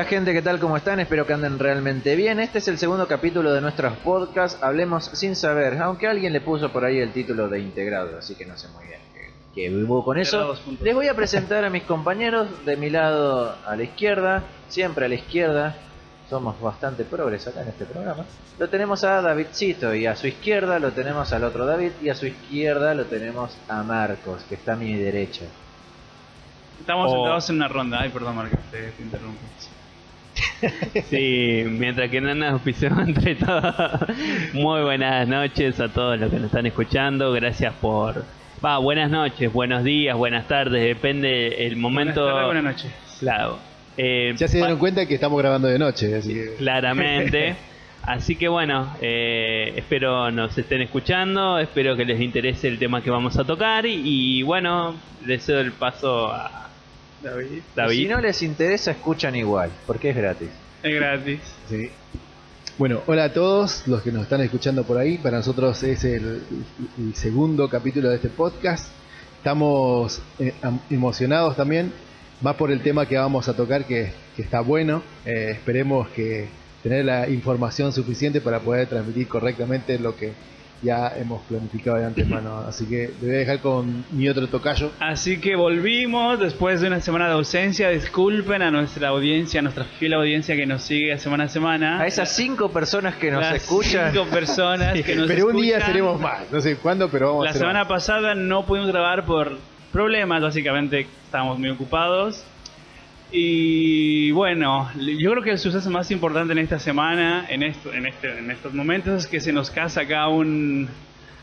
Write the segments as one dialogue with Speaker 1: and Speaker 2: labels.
Speaker 1: Hola gente, ¿qué tal? ¿Cómo están? Espero que anden realmente bien. Este es el segundo capítulo de nuestros podcasts Hablemos sin saber, aunque alguien le puso por ahí el título de integrado, así que no sé muy bien qué, qué hubo con eso. Les voy a presentar a mis compañeros de mi lado a la izquierda, siempre a la izquierda. Somos bastante progres acá en este programa. Lo tenemos a Davidcito y a su izquierda lo tenemos al otro David y a su izquierda lo tenemos a Marcos, que está a mi derecha.
Speaker 2: Estamos
Speaker 3: O-
Speaker 2: sentados en una ronda. Ay, perdón, Marco, te, te interrumpo.
Speaker 3: Sí, mientras que no nos auspiciamos entre todos. Muy buenas noches a todos los que nos están escuchando. Gracias por. Va, buenas noches, buenos días, buenas tardes, depende el momento.
Speaker 2: Buenas tardes, buenas noches.
Speaker 3: Claro. Eh,
Speaker 4: Ya se dieron cuenta que estamos grabando de noche, así que...
Speaker 3: Claramente. Así que bueno, eh, espero nos estén escuchando, espero que les interese el tema que vamos a tocar y, y bueno, les cedo el paso a
Speaker 2: David.
Speaker 3: David.
Speaker 1: Si no les interesa, escuchan igual, porque es gratis.
Speaker 2: Es gratis.
Speaker 4: Sí. Bueno, hola a todos los que nos están escuchando por ahí. Para nosotros es el, el segundo capítulo de este podcast. Estamos eh, emocionados también, más por el tema que vamos a tocar, que, que está bueno. Eh, esperemos que tener la información suficiente para poder transmitir correctamente lo que ya hemos planificado de antemano. Así que le voy a dejar con mi otro tocayo.
Speaker 2: Así que volvimos después de una semana de ausencia. Disculpen a nuestra audiencia, a nuestra fiel audiencia que nos sigue semana a semana.
Speaker 1: A esas cinco personas que nos
Speaker 2: Las
Speaker 1: escuchan.
Speaker 2: cinco personas que nos
Speaker 4: Pero un día
Speaker 2: escuchan.
Speaker 4: seremos más, no sé cuándo, pero vamos a
Speaker 2: La
Speaker 4: hacer
Speaker 2: semana
Speaker 4: más.
Speaker 2: pasada no pudimos grabar por problemas, básicamente estábamos muy ocupados. Y bueno, yo creo que el suceso más importante en esta semana, en, esto, en, este, en estos momentos, es que se nos casa acá un,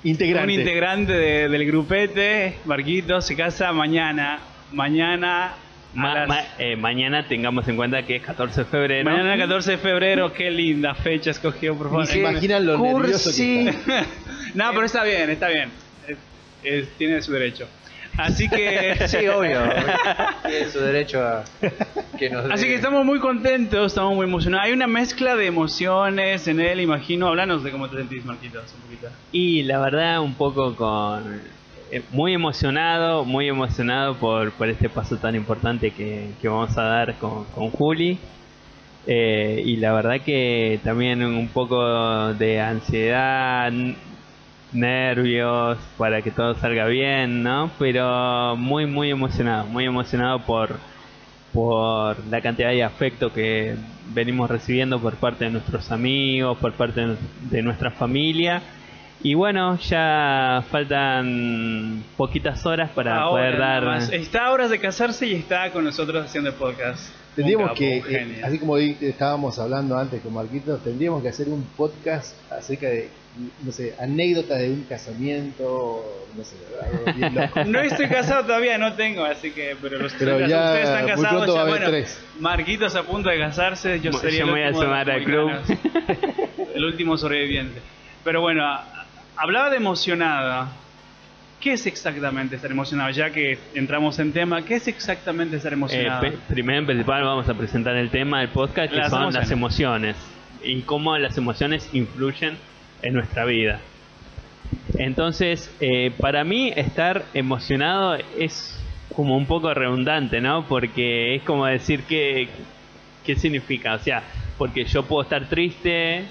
Speaker 4: Integrante.
Speaker 2: un integrante de- del grupete, Marquito, se casa mañana. Mañana. a
Speaker 3: Ma-
Speaker 2: las-
Speaker 3: ma- eh, mañana tengamos en cuenta que es 14 de febrero.
Speaker 2: mañana 14 de febrero, qué linda fecha escogió, por favor.
Speaker 4: Se imaginan lo nervioso
Speaker 1: Cursi.
Speaker 4: que está.
Speaker 2: No, pero está bien, está bien. Es- es- tiene su derecho. Así que.
Speaker 1: Sí, obvio. Tiene su derecho a que nos
Speaker 2: Así que estamos muy contentos, estamos muy emocionados. Hay una mezcla de emociones en él, imagino. Háblanos de cómo te sentís, Marquitos, un poquito.
Speaker 3: Y la verdad, un poco con. eh, muy emocionado, muy emocionado por, por este paso tan importante que, que vamos a dar con, con Juli. Eh, y la verdad que también un poco de ansiedad, nervios para que todo salga bien, ¿no? Pero muy, muy emocionado, muy emocionado por, por la cantidad de afecto que venimos recibiendo por parte de nuestros amigos, por parte de, nuestra familia. Y bueno, ya faltan poquitas horas para
Speaker 2: Ahora
Speaker 3: poder dar...
Speaker 2: Está a horas de casarse y está con nosotros haciendo el podcast.
Speaker 4: Tendríamos que, eh, así como estábamos hablando antes con Marquitos, tendríamos que hacer un podcast acerca de, no sé, anécdotas de un casamiento, no sé, algo bien loco.
Speaker 2: No estoy casado todavía, no tengo, así que. Pero los
Speaker 4: Pero
Speaker 2: ustedes
Speaker 4: ya
Speaker 2: están
Speaker 4: muy
Speaker 2: casados
Speaker 4: pronto va
Speaker 2: ya.
Speaker 4: a haber
Speaker 2: Bueno,
Speaker 4: tres.
Speaker 2: Marquitos a punto de casarse, yo sería el
Speaker 3: me voy a
Speaker 2: último
Speaker 3: al club.
Speaker 2: el último sobreviviente. Pero bueno, hablaba de emocionada. ¿Qué es exactamente estar emocionado? Ya que entramos en tema, ¿qué es exactamente estar
Speaker 3: Eh,
Speaker 2: emocionado?
Speaker 3: primero en principal vamos a presentar el tema del podcast que
Speaker 2: Las
Speaker 3: son
Speaker 2: emociones.
Speaker 3: las emociones y cómo las emociones influyen en nuestra vida. Entonces, eh, para mí estar emocionado es como un poco redundante, ¿no? Porque es como decir que qué significa, o sea, porque yo puedo estar triste,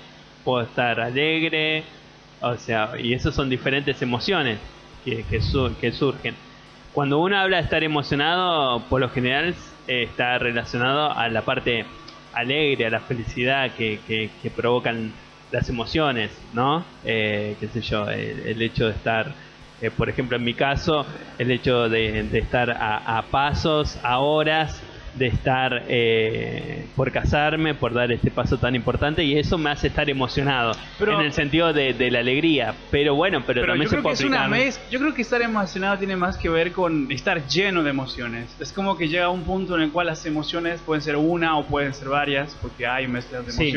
Speaker 3: puedo estar alegre, o sea, y esas son diferentes emociones que, que, su- que surgen. Cuando uno habla de estar emocionado, por lo general eh, está relacionado a la parte alegre, a la felicidad que, que- que provocan las emociones, ¿no? Eh, qué sé yo, el, el hecho de estar, eh, por ejemplo, en mi caso, el hecho de, de estar a, a pasos, a horas, de estar eh, por casarme, por dar este paso tan importante, y eso me hace estar emocionado,
Speaker 2: Pero-
Speaker 3: en el sentido de, de la alegría. Pero bueno, pero,
Speaker 2: Pero
Speaker 3: también
Speaker 2: yo
Speaker 3: se
Speaker 2: creo que
Speaker 3: puede
Speaker 2: es una
Speaker 3: aplicar-
Speaker 2: mez- Yo creo que estar emocionado tiene más que ver con estar lleno de emociones. Es como que llega un punto en el cual las emociones pueden ser una o pueden ser varias, porque hay mezclas de
Speaker 3: Sí.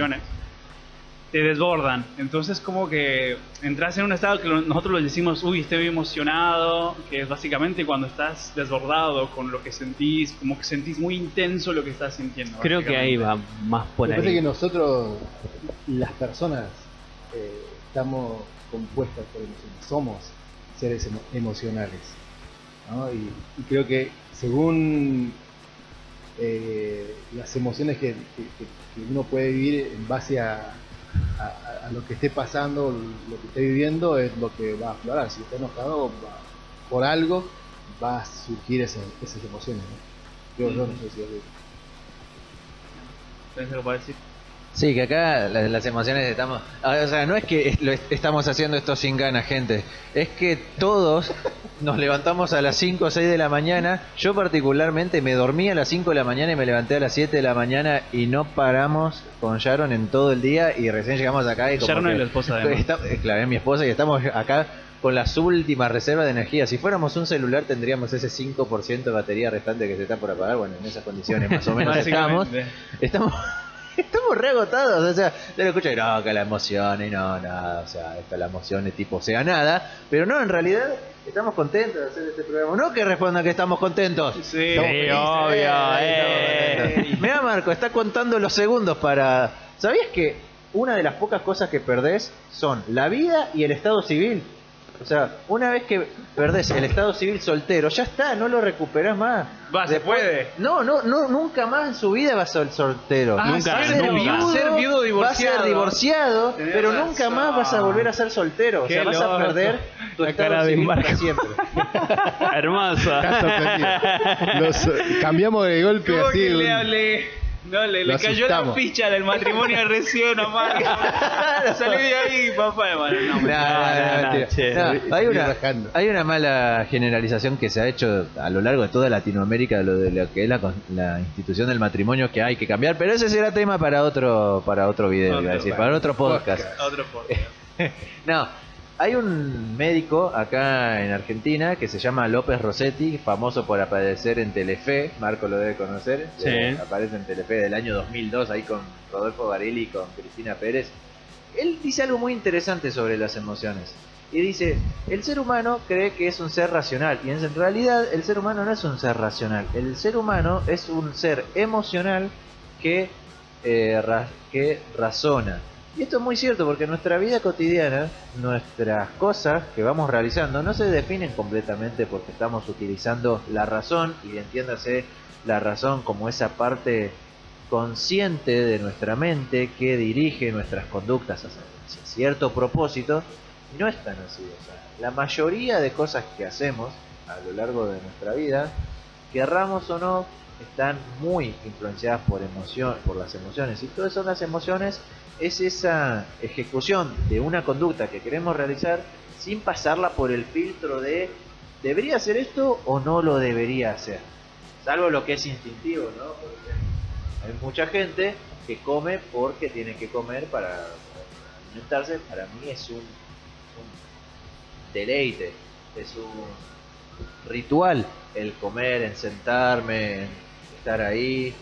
Speaker 2: Te desbordan. Entonces como que entras en un estado que nosotros les decimos, uy, estoy emocionado, que es básicamente cuando estás desbordado con lo que sentís, como que sentís muy intenso lo que estás sintiendo.
Speaker 3: Creo que ahí va más por
Speaker 4: Me parece que
Speaker 3: ahí.
Speaker 4: nosotros, las personas, eh, estamos compuestas por emociones, somos seres emo- emocionales. ¿no? Y, y creo que según eh, las emociones que, que- que uno puede vivir en base a, a- a lo que esté pasando, lo que esté viviendo, es lo que va a aflorar. Si está enojado por algo, va a surgir esas emociones. ¿no? Yo, yo no sé si es-
Speaker 2: ¿Tenés algo para decir?
Speaker 1: Sí, que acá la- las emociones estamos... ah, O sea, no es que lo est- estamos haciendo esto sin ganas, gente. Es que todos nos levantamos a las 5 o 6 de la mañana. Yo particularmente me dormí a las 5 de la mañana y me levanté a las 7 de la mañana y no paramos con Sharon en todo el día y recién llegamos acá y como
Speaker 2: Sharon
Speaker 1: que-
Speaker 2: es la esposa de Emma.
Speaker 1: Está- eh, claro, es mi esposa y estamos acá con las últimas reservas de energía. Si fuéramos un celular tendríamos ese 5% de batería restante que se está por apagar. Bueno, en esas condiciones más o menos estamos.
Speaker 2: Básicamente.
Speaker 1: Estamos, estamos re agotados, o sea, te lo escucho y no, que la emoción y no, nada, o sea, esta la emoción es tipo sea nada, pero no, en realidad estamos contentos de hacer este programa, no que respondan que estamos contentos.
Speaker 2: Sí,
Speaker 1: Estamos felices,
Speaker 3: obvio, eh.
Speaker 1: contentos. Mirá Marco, está contando los segundos para... ¿Sabías que una de las pocas cosas que perdés son la vida y el estado civil? O sea, una vez que perdés el estado civil soltero, ya está, no lo recuperás más.
Speaker 2: Va, se puede.
Speaker 1: No, no, no, nunca más en su vida va a ser soltero.
Speaker 2: Ah,
Speaker 3: Nunca,
Speaker 1: va a
Speaker 2: ser
Speaker 3: nunca.
Speaker 1: viudo,
Speaker 2: Ser viudo
Speaker 1: va a
Speaker 2: divorciado.
Speaker 1: ser divorciado,
Speaker 2: Tenés
Speaker 1: pero
Speaker 2: razón.
Speaker 1: nunca más vas a volver a ser soltero. O sea, vas a perder tu
Speaker 3: La
Speaker 1: estado
Speaker 3: cara de
Speaker 1: civil para
Speaker 3: Marco.
Speaker 1: siempre.
Speaker 3: Hermoso.
Speaker 4: Los, eh, cambiamos de golpe
Speaker 2: ¿Cómo
Speaker 4: así.
Speaker 2: que
Speaker 4: un-
Speaker 2: le hablé? No, le, le cayó la ficha del matrimonio recién, Omar. Salí de ahí, papá. Bueno, no,
Speaker 1: No, no, no,
Speaker 3: no,
Speaker 1: mentira.
Speaker 3: che.
Speaker 1: No, hay, una, hay una mala generalización que se ha hecho a lo largo de toda Latinoamérica de lo de lo que es la, con- la institución del matrimonio que hay que cambiar, pero ese será tema para otro para otro video,
Speaker 2: Otro,
Speaker 1: iba a decir,
Speaker 2: bueno,
Speaker 1: para otro podcast.
Speaker 2: Otro podcast.
Speaker 1: No, hay un médico acá en Argentina que se llama López Rossetti, famoso por aparecer en Telefe, Marco lo debe conocer,
Speaker 3: Sí.
Speaker 1: aparece en Telefe del año 2002 ahí con Rodolfo Barelli y con Cristina Pérez. Él dice algo muy interesante sobre las emociones. Y dice, el ser humano cree que es un ser racional. Y en realidad el ser humano no es un ser racional. El ser humano es un ser emocional que, eh, ra- que razona. Y esto es muy cierto porque nuestra vida cotidiana, nuestras cosas que vamos realizando no se definen completamente porque estamos utilizando la razón y entiéndase la razón como esa parte consciente de nuestra mente que dirige nuestras conductas hacia, hacia cierto propósito y no es tan así. O sea, la mayoría de cosas que hacemos a lo largo de nuestra vida, querramos o no, están muy influenciadas por emoción, por las emociones. Y todas son las emociones es esa ejecución de una conducta que queremos realizar sin pasarla por el filtro de ¿debería hacer esto o no lo debería hacer? Salvo lo que es instintivo, ¿no? Porque hay mucha gente que come porque tiene que comer para, alimentarse. Para mí es un, un deleite, es un ritual el comer, en sentarme, en estar ahí,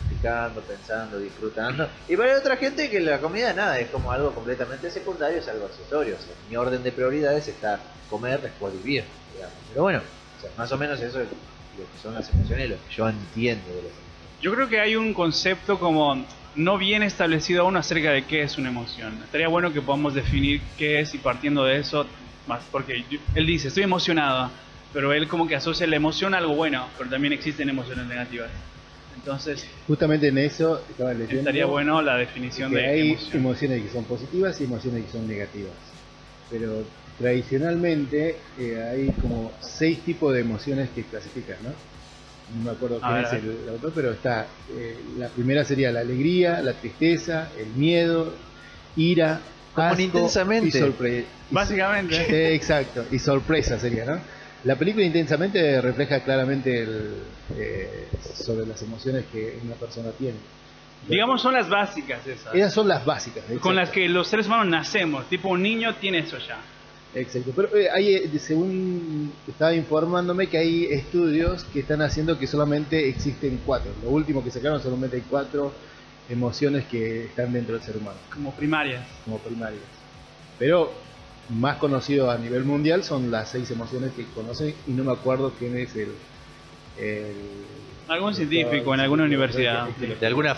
Speaker 1: masticando, pensando, disfrutando. Y para otra gente que la comida nada, es como algo completamente secundario, es algo accesorio. O sea, mi orden de prioridades está comer, después vivir. digamos. Pero bueno, o sea, más o menos eso es lo que son las emociones, lo que yo entiendo de las emociones.
Speaker 2: Yo creo que hay un concepto como no bien establecido aún acerca de qué es una emoción. Estaría bueno que podamos definir qué es y partiendo de eso, más porque él dice, estoy emocionado, pero él como que asocia la emoción a algo bueno, pero también existen emociones negativas. Entonces,
Speaker 4: Justamente en eso estaba leyendo.
Speaker 2: estaría bueno la definición
Speaker 4: que
Speaker 2: de
Speaker 4: hay
Speaker 2: emoción.
Speaker 4: emociones que son positivas y emociones que son negativas. Pero tradicionalmente eh, hay como seis tipos de emociones que clasifican, ¿no? No me acuerdo quién es el, el autor, pero está. eh, la primera sería la alegría, la tristeza, el miedo, ira,
Speaker 1: Como Intensamente.
Speaker 4: y sorpresa.
Speaker 2: Básicamente.
Speaker 4: Eh, exacto, y sorpresa sería, ¿no? La película intensamente refleja claramente el, eh, sobre las emociones que una persona tiene.
Speaker 2: Digamos son las básicas esas.
Speaker 4: Esas son las básicas.
Speaker 2: Con las que los seres humanos nacemos. Tipo un niño tiene eso ya.
Speaker 4: Exacto, pero eh, hay, eh, según estaba informándome que hay estudios que están haciendo que solamente existen cuatro. Lo último que sacaron solamente hay cuatro emociones que están dentro del ser humano,
Speaker 2: Como primarias.
Speaker 4: como primarias. Pero más conocido a nivel mundial son las seis emociones que conocen y no me acuerdo quién es el, el
Speaker 2: Algún científico en alguna universidad.
Speaker 1: De alguna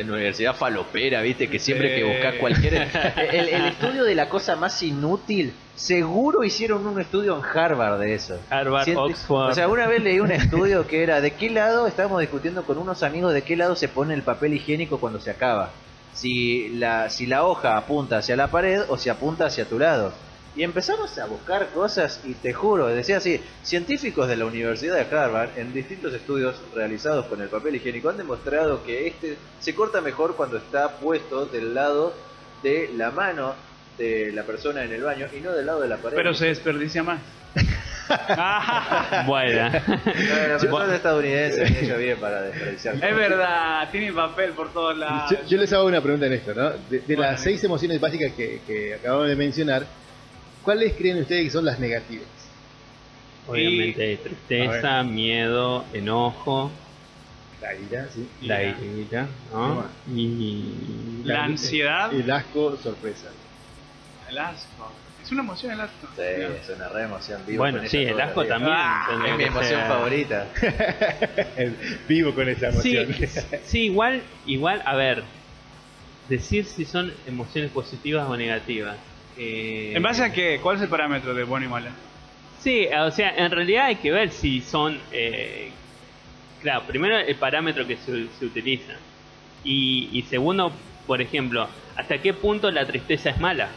Speaker 1: universidad falopera, viste, que siempre que buscas cualquier... El, el estudio de la cosa más inútil, seguro hicieron un estudio en Harvard de eso.
Speaker 3: Harvard,
Speaker 1: Siente-
Speaker 3: Oxford.
Speaker 1: O sea, una vez leí un estudio que era de qué lado, estábamos discutiendo con unos amigos de qué lado se pone el papel higiénico cuando se acaba. Si la, si la hoja apunta hacia la pared o si apunta hacia tu lado. Y empezamos a buscar cosas y te juro, decía así, científicos de la Universidad de Harvard en distintos estudios realizados con el papel higiénico han demostrado que este se corta mejor cuando está puesto del lado de la mano de la persona en el baño y no del lado de la pared.
Speaker 2: Pero se desperdicia más.
Speaker 3: Bueno.
Speaker 1: No, la persona estadounidense ella bien para desperdiciar.
Speaker 2: es verdad, tiene papel por todos lados.
Speaker 4: Yo, yo les hago una pregunta en esto, ¿no? De, de
Speaker 2: Bueno,
Speaker 4: las seis emociones básicas que, que acabamos de mencionar, ¿cuáles creen ustedes que son las negativas?
Speaker 3: Obviamente tristeza, miedo, enojo,
Speaker 4: La ira, sí.
Speaker 3: la
Speaker 2: Ira.
Speaker 3: ira, ¿no? Y
Speaker 2: La ansiedad,
Speaker 4: El asco, sorpresa.
Speaker 2: el asco. Es una emoción el asco.
Speaker 1: Sí, es una re emoción. vivo
Speaker 3: bueno,
Speaker 1: con
Speaker 3: sí, el asco también.
Speaker 2: Ah,
Speaker 1: Es mi emoción favorita.
Speaker 4: Vivo con esa
Speaker 3: Sí,
Speaker 4: emoción.
Speaker 3: sí, igual, igual, a ver, decir si son emociones positivas o negativas. Eh,
Speaker 2: ¿En base a qué? ¿Cuál es el parámetro de bueno y malo?
Speaker 3: Sí, o sea, en realidad hay que ver si son, eh, claro, primero el parámetro que se, se utiliza y, y segundo, por ejemplo, hasta qué punto la tristeza es mala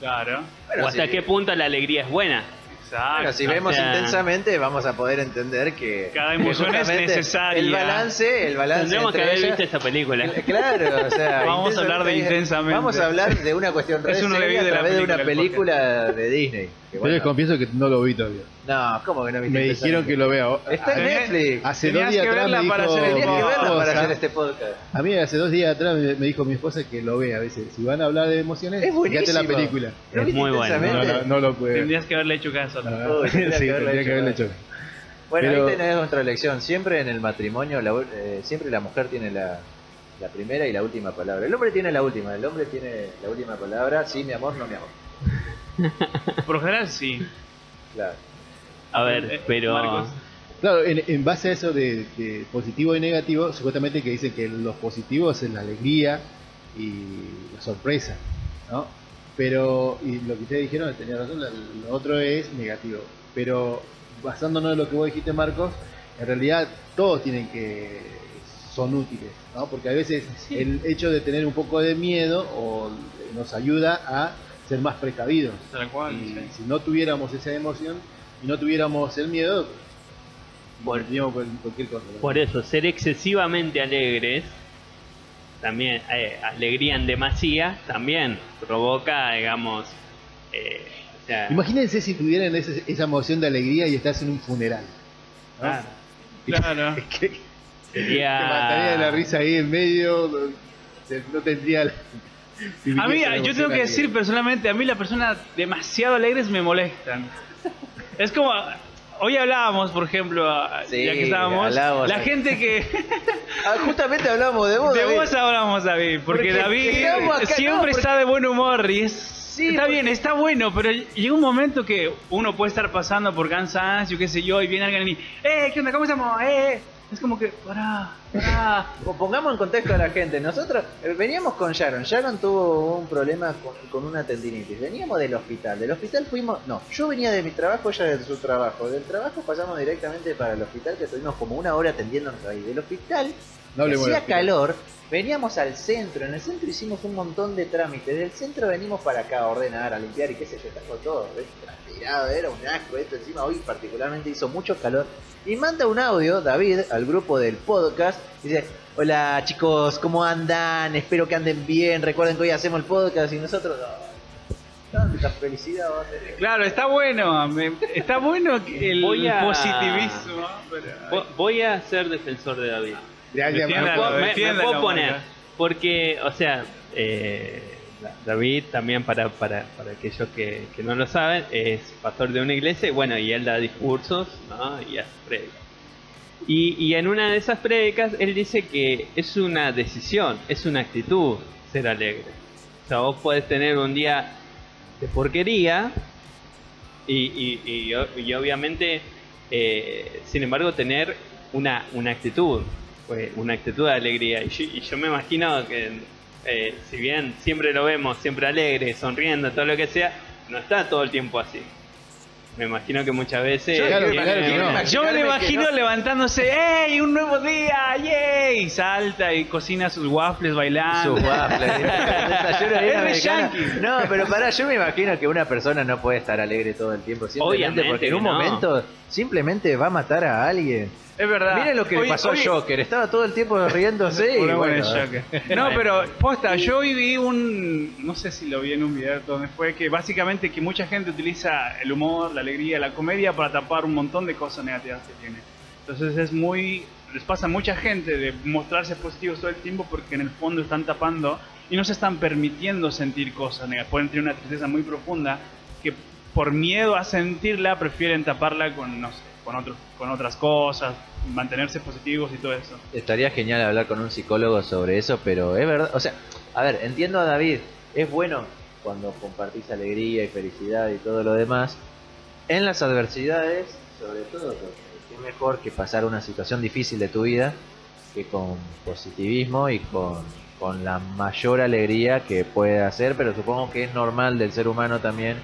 Speaker 2: Claro.
Speaker 1: Bueno,
Speaker 3: o hasta qué punto la alegría es buena.
Speaker 2: Exacto.
Speaker 1: Bueno, si
Speaker 3: o
Speaker 1: vemos
Speaker 3: sea-
Speaker 1: intensamente, vamos a poder entender que.
Speaker 2: Cada emoción es necesaria.
Speaker 1: El balance, el balance.
Speaker 3: Tendremos que
Speaker 1: entre
Speaker 3: haber
Speaker 1: ellas-
Speaker 3: visto esa película.
Speaker 1: Claro, o sea.
Speaker 2: Vamos a hablar de intensamente.
Speaker 1: Vamos a hablar de una cuestión re
Speaker 2: Es un
Speaker 1: seria
Speaker 2: review
Speaker 1: a
Speaker 2: de la
Speaker 1: través de una
Speaker 2: película, el
Speaker 1: película de Disney. Que
Speaker 4: Yo
Speaker 1: bueno,
Speaker 4: les confieso que no lo vi todavía.
Speaker 1: no, ¿cómo que no viste
Speaker 4: Me dijeron que lo vea.
Speaker 1: Está en Netflix.
Speaker 4: Hace dos días
Speaker 2: que
Speaker 4: atrás me
Speaker 2: verla para
Speaker 4: dijo
Speaker 1: para este podcast.
Speaker 4: A mí hace dos días atrás me, me dijo mi esposa que lo vea a veces. Si van a hablar de emociones,
Speaker 1: Es
Speaker 4: fíjate
Speaker 1: buenísimo.
Speaker 4: la película.
Speaker 1: ¿Lo
Speaker 3: Es
Speaker 1: viste
Speaker 3: muy bueno.
Speaker 4: No,
Speaker 1: intensamente?
Speaker 4: no, no lo puede ver.
Speaker 2: Tendrías que haberle hecho caso.
Speaker 4: No,
Speaker 2: ¿no?
Speaker 4: no.
Speaker 1: Uy, tendría
Speaker 4: sí,
Speaker 1: que haberlo
Speaker 4: tendría que
Speaker 1: hecho,
Speaker 4: haberlo
Speaker 1: ¿no?
Speaker 4: hecho.
Speaker 1: Bueno,
Speaker 4: Pero-
Speaker 1: ahí tenés otra lección. Siempre en el matrimonio, la, eh, siempre la mujer tiene la, la primera y la última palabra. El hombre tiene la última. El hombre tiene la última palabra. Sí, mi amor, no mi amor.
Speaker 2: Por lo general sí.
Speaker 1: Claro.
Speaker 3: A
Speaker 2: Eh,
Speaker 3: ver, pero
Speaker 2: Marcos.
Speaker 4: Claro, en, en base a eso de, de positivo y negativo, supuestamente que dicen que los positivos es la alegría y la sorpresa, ¿no? Pero, y lo que ustedes dijeron, tenía razón, lo otro es negativo. Pero basándonos en lo que vos dijiste, Marcos, en realidad todos tienen que, son útiles, ¿no? Porque a veces el hecho de tener un poco de miedo o nos ayuda a ser más precavidos.
Speaker 2: Tal cual.
Speaker 4: Y
Speaker 2: sí.
Speaker 4: si no tuviéramos esa emoción y no tuviéramos el miedo,
Speaker 3: por eso, ser excesivamente alegres, también, eh, alegría en demasía, también provoca, digamos, eh, o sea,
Speaker 4: Imagínense si tuvieran ese- esa emoción de alegría y estás en un funeral. ¿no?
Speaker 2: Claro.
Speaker 4: que, que
Speaker 3: sería...
Speaker 4: mataría de la risa ahí en medio, no, tendría... la-
Speaker 2: A mí, yo tengo que decir personalmente, a mí las personas demasiado alegres me molestan. Es como, hoy hablábamos, por ejemplo,
Speaker 1: Sí,
Speaker 2: ya que estábamos, la gente que...
Speaker 1: Ah, justamente hablamos de vos.
Speaker 2: de
Speaker 1: David.
Speaker 2: vos hablamos, David, porque,
Speaker 1: Porque
Speaker 2: David siempre
Speaker 1: no, porque-
Speaker 2: está de buen humor y es...
Speaker 1: Sí,
Speaker 2: está
Speaker 1: porque-
Speaker 2: bien, está bueno, pero llega un momento que uno puede estar pasando por cansancio, qué sé yo, y viene alguien y, ¡eh, qué onda, cómo estamos! ¡eh! Es como que, pará, pará.
Speaker 1: O Pongamos en contexto a la gente. Nosotros eh, veníamos con Sharon. Sharon tuvo un problema con, con una tendinitis. Veníamos del hospital. Del hospital fuimos. No, yo venía de mi trabajo, ella de su trabajo. Del trabajo pasamos directamente para el hospital, que estuvimos como una hora atendiéndonos ahí. Del hospital,
Speaker 4: No
Speaker 1: hacía calor. Veníamos al centro. En el centro hicimos un montón de trámites. Del centro venimos para acá a ordenar, a limpiar y qué sé yo. Estamos todo ¿ves? transpirado. Era un asco esto. Encima hoy particularmente hizo mucho calor. Y manda un audio, David, al grupo del podcast. Y dice, hola chicos, ¿cómo andan? Espero que anden bien. Recuerden que hoy hacemos el podcast y nosotros... "Oh, tanta felicidad va a tener.
Speaker 2: Claro, está bueno, me- está bueno que el
Speaker 3: Voy a-
Speaker 2: positivismo. pero-
Speaker 3: Vo- Voy a ser defensor de David.
Speaker 4: Gracias,
Speaker 2: Defiéndalo,
Speaker 3: Me puedo, me- puedo poner. Porque, o sea, eh, David también para, para, para aquellos que, que no lo saben, es pastor de una iglesia y bueno, y él da discursos ¿no? y hace prédicas. Y, y en una de esas prédicas él dice que es una decisión, es una actitud ser alegre. O sea, vos podés tener un día de porquería y, y, y obviamente, eh, sin embargo, tener una, una actitud, pues, una actitud de alegría. Y yo, y yo me imagino que, eh, si bien siempre lo vemos, siempre alegre, sonriendo, todo lo que sea, no está todo el tiempo así. Me imagino que muchas veces.
Speaker 1: Yo-
Speaker 4: Claro,
Speaker 1: yo-
Speaker 4: claro que no.
Speaker 2: Yo me lo imagino
Speaker 1: no.
Speaker 2: levantándose, ¡Ey! ¡Un nuevo día! ¡Yay! Y salta y cocina sus waffles bailando.
Speaker 1: Sus waffles,
Speaker 2: Es yankee.
Speaker 1: No, pero pará, yo me imagino que una persona no puede estar alegre todo el tiempo, simplemente
Speaker 3: Obviamente
Speaker 1: porque en un
Speaker 3: no.
Speaker 1: momento simplemente va a matar a alguien.
Speaker 2: Es verdad.
Speaker 1: Miren lo que le
Speaker 2: Hoy-
Speaker 1: pasó
Speaker 2: hoy-
Speaker 1: a Joker, estaba todo el tiempo riéndose y
Speaker 2: Una buena
Speaker 1: bueno,
Speaker 2: Joker. No, pero posta, yo hoy vi un, no sé si lo vi en un video donde fue que básicamente que mucha gente utiliza el humor, la alegría, la comedia para tapar un montón de cosas negativas que tiene. Entonces es muy, les pasa a mucha gente de mostrarse positivos todo el tiempo porque en el fondo están tapando y no se están permitiendo sentir cosas negativas. Pueden tener una tristeza muy profunda que por miedo a sentirla prefieren taparla con, no sé, con, otros, con otras cosas, mantenerse positivos y todo eso.
Speaker 1: Estaría genial hablar con un psicólogo sobre eso, pero es verdad, o sea, a ver, entiendo a David, es bueno cuando compartís alegría y felicidad y todo lo demás, en las adversidades, sobre todo, es mejor que pasar una situación difícil de tu vida que con positivismo y con, con la mayor alegría que puede hacer, pero supongo que es normal del ser humano también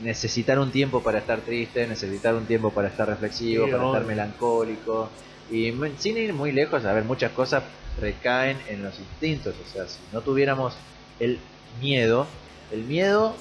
Speaker 1: necesitar un tiempo para estar triste, necesitar un tiempo para estar reflexivo,
Speaker 4: Sí,
Speaker 1: para estar melancólico. Y sin ir muy lejos, a ver, muchas cosas recaen en los instintos. O sea, si no tuviéramos el miedo, el miedo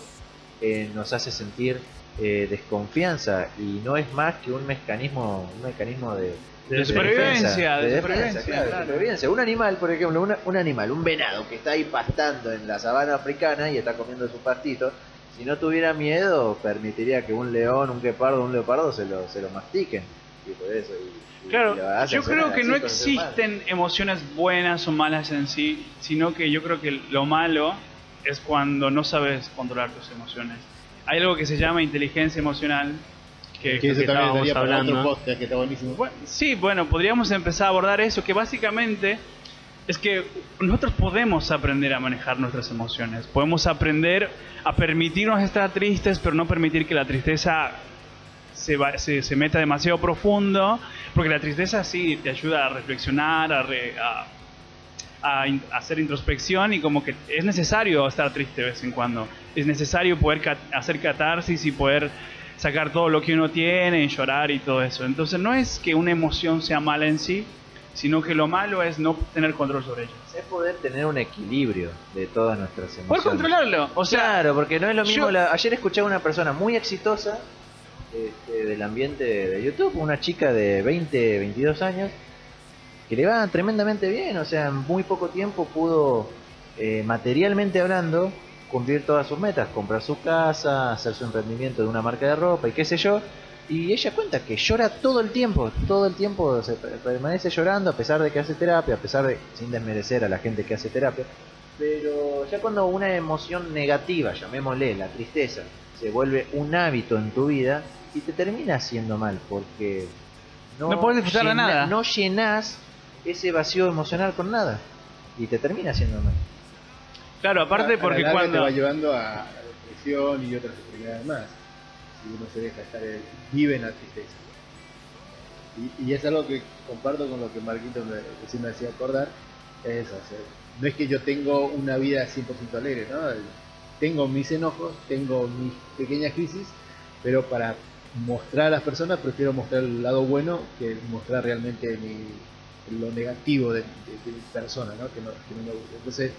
Speaker 1: eh, nos hace sentir eh, desconfianza y no es más que un mecanismo, un mecanismo de,
Speaker 2: De supervivencia, de
Speaker 1: defensa,
Speaker 2: supervivencia,
Speaker 1: claro, de
Speaker 2: claro.
Speaker 1: supervivencia. Un animal, por ejemplo, una- un animal, un venado que está ahí pastando en la sabana africana y está comiendo su pastito, si no tuviera miedo, permitiría que un león, un guepardo, un leopardo se lo, se lo mastiquen. Y por eso, y-
Speaker 2: Claro, yo creo que no existen emociones buenas o malas en sí, sino que yo creo que lo malo es cuando no sabes controlar tus emociones. Hay algo que se llama inteligencia emocional, que,
Speaker 4: Que eso
Speaker 3: que
Speaker 4: también
Speaker 3: estábamos hablando.
Speaker 4: otro podcast que está buenísimo.
Speaker 2: Bueno, sí, bueno, podríamos empezar a abordar eso, que básicamente es que nosotros podemos aprender a manejar nuestras emociones, podemos aprender a permitirnos estar tristes, pero no permitir que la tristeza se, va- se, meta demasiado profundo, porque la tristeza sí te ayuda a reflexionar, a, re- a- hacer introspección y como que es necesario estar triste de vez en cuando, es necesario poder hacer catarsis y poder sacar todo lo que uno tiene y llorar y todo eso. Entonces no es que una emoción sea mala en sí, sino que lo malo es no tener control sobre ella.
Speaker 1: Es poder tener un equilibrio de todas nuestras emociones.
Speaker 2: Poder controlarlo, o sea,
Speaker 1: claro, porque no es lo mismo.
Speaker 2: yo-
Speaker 1: la- ayer escuché a una persona muy exitosa este, del ambiente de YouTube, una chica de 20, 22 años, que le va tremendamente bien. O sea, en muy poco tiempo pudo, eh, materialmente hablando, cumplir todas sus metas: comprar su casa, hacer su emprendimiento de una marca de ropa y qué sé yo. Y ella cuenta que llora todo el tiempo, todo el tiempo se per- permanece llorando a pesar de que hace terapia, a pesar de, sin desmerecer a la gente que hace terapia, pero ya cuando una emoción negativa, llamémosle la tristeza, se vuelve un hábito en tu vida y te termina haciendo mal porque
Speaker 2: No podés disfrutar de
Speaker 1: llena-
Speaker 2: nada.
Speaker 1: No llenas ese vacío emocional con nada y te termina haciendo mal.
Speaker 2: claro, aparte
Speaker 4: A- a
Speaker 2: porque
Speaker 4: la larga te
Speaker 2: cuando...
Speaker 4: va llevando a la depresión y otras enfermedades más. Si uno se deja estar, vive en la tristeza. Y, y es algo que comparto con lo que Marquito me, recién me hacía acordar. Es, o sea, no es que yo tengo una vida 100% alegre, ¿no? Tengo mis enojos, tengo mis pequeñas crisis, pero para mostrar a las personas prefiero mostrar el lado bueno que mostrar realmente mi- lo negativo de, de- de persona, no, que no me gusta. Entonces,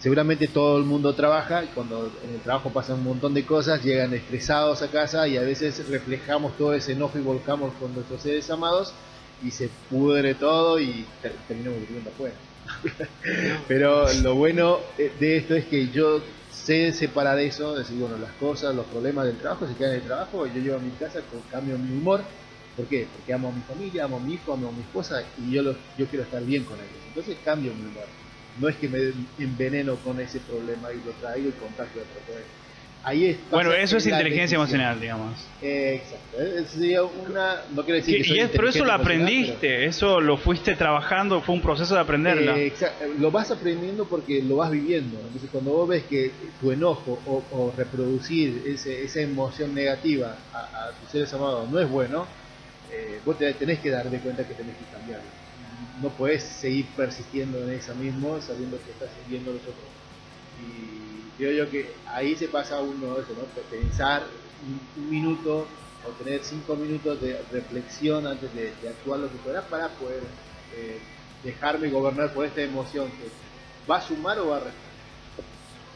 Speaker 4: seguramente todo el mundo trabaja y cuando en el trabajo pasan un montón de cosas, llegan estresados a casa y a veces reflejamos todo ese enojo y volcamos con nuestros seres amados y se pudre todo y ter- terminamos viviendo afuera. Pero lo bueno de esto es que yo sé separar eso, decir, bueno, las cosas, los problemas del trabajo se quedan en el trabajo y yo llevo a mi casa, cambio mi humor. ¿Por qué? Porque amo a mi familia, amo a mi hijo, amo a mi esposa y yo, yo quiero estar bien con ellos. Entonces cambio mi humor. No es que me enveneno con ese problema y lo traigo y contagio a otro. Pues, Ahí es,
Speaker 2: Bueno, eso es inteligencia
Speaker 4: decisión.
Speaker 2: emocional, digamos.
Speaker 4: Eh, exacto. Eh, sería una, no quiero decir
Speaker 2: Que-
Speaker 4: que soy
Speaker 2: y es, pero eso lo aprendiste, eso lo fuiste trabajando, fue un proceso de aprenderlo.
Speaker 4: Eh, lo vas aprendiendo porque lo vas viviendo. Entonces, cuando vos ves que tu enojo o, o reproducir ese- esa emoción negativa a, a tus seres amados no es bueno, eh, vos te tenés que dar de cuenta que tenés que cambiar. No puedes seguir persistiendo en esa mismo sabiendo que estás siguiendo los otros. Y creo yo que ahí se pasa uno eso, ¿no? Pensar un, minuto o tener cinco minutos de reflexión antes de, actuar lo que fuera para poder eh, dejarme gobernar por esta emoción que va a sumar o va a restar.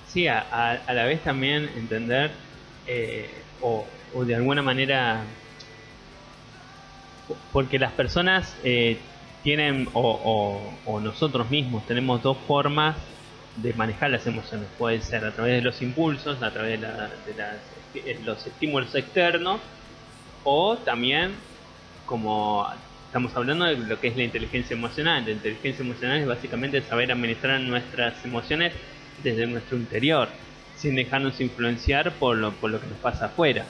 Speaker 3: Sí, a, a, la vez también entender eh, o, o, de alguna manera porque las personas eh, tienen o, o, nosotros mismos tenemos dos formas de manejar las emociones. Puede ser a través de los impulsos a través de, la, de las, eh, los estímulos externos o también como estamos hablando de lo que es la inteligencia emocional. La inteligencia emocional es básicamente saber administrar nuestras emociones desde nuestro interior sin dejarnos influenciar por lo, por lo que nos pasa afuera.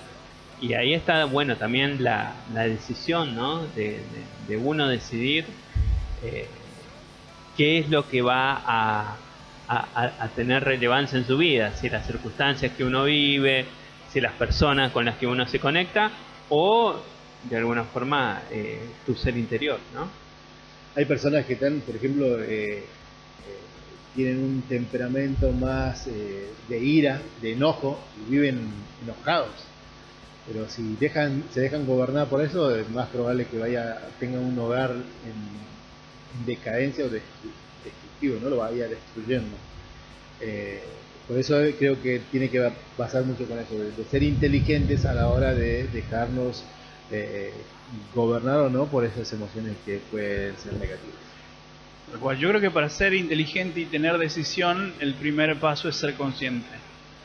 Speaker 3: Y ahí está, bueno, también la, la decisión, ¿no? De, de, uno decidir eh, qué es lo que va a, a, tener relevancia en su vida, si las circunstancias que uno vive, si las personas con las que uno se conecta, o de alguna forma eh, tu ser interior, ¿no?
Speaker 4: Hay personas que están, por ejemplo, eh, tienen un temperamento más de ira, de enojo, y viven enojados pero si dejan, se dejan gobernar por eso, es más probable que vaya tenga un hogar en, decadencia o destructivo, ¿no? Lo vaya destruyendo. Eh, por eso creo que tiene que pasar mucho con eso, de, ser inteligentes a la hora de dejarnos eh, gobernar o no por esas emociones que pueden ser negativas.
Speaker 2: Yo creo que para ser inteligente y tener decisión, el primer paso es ser consciente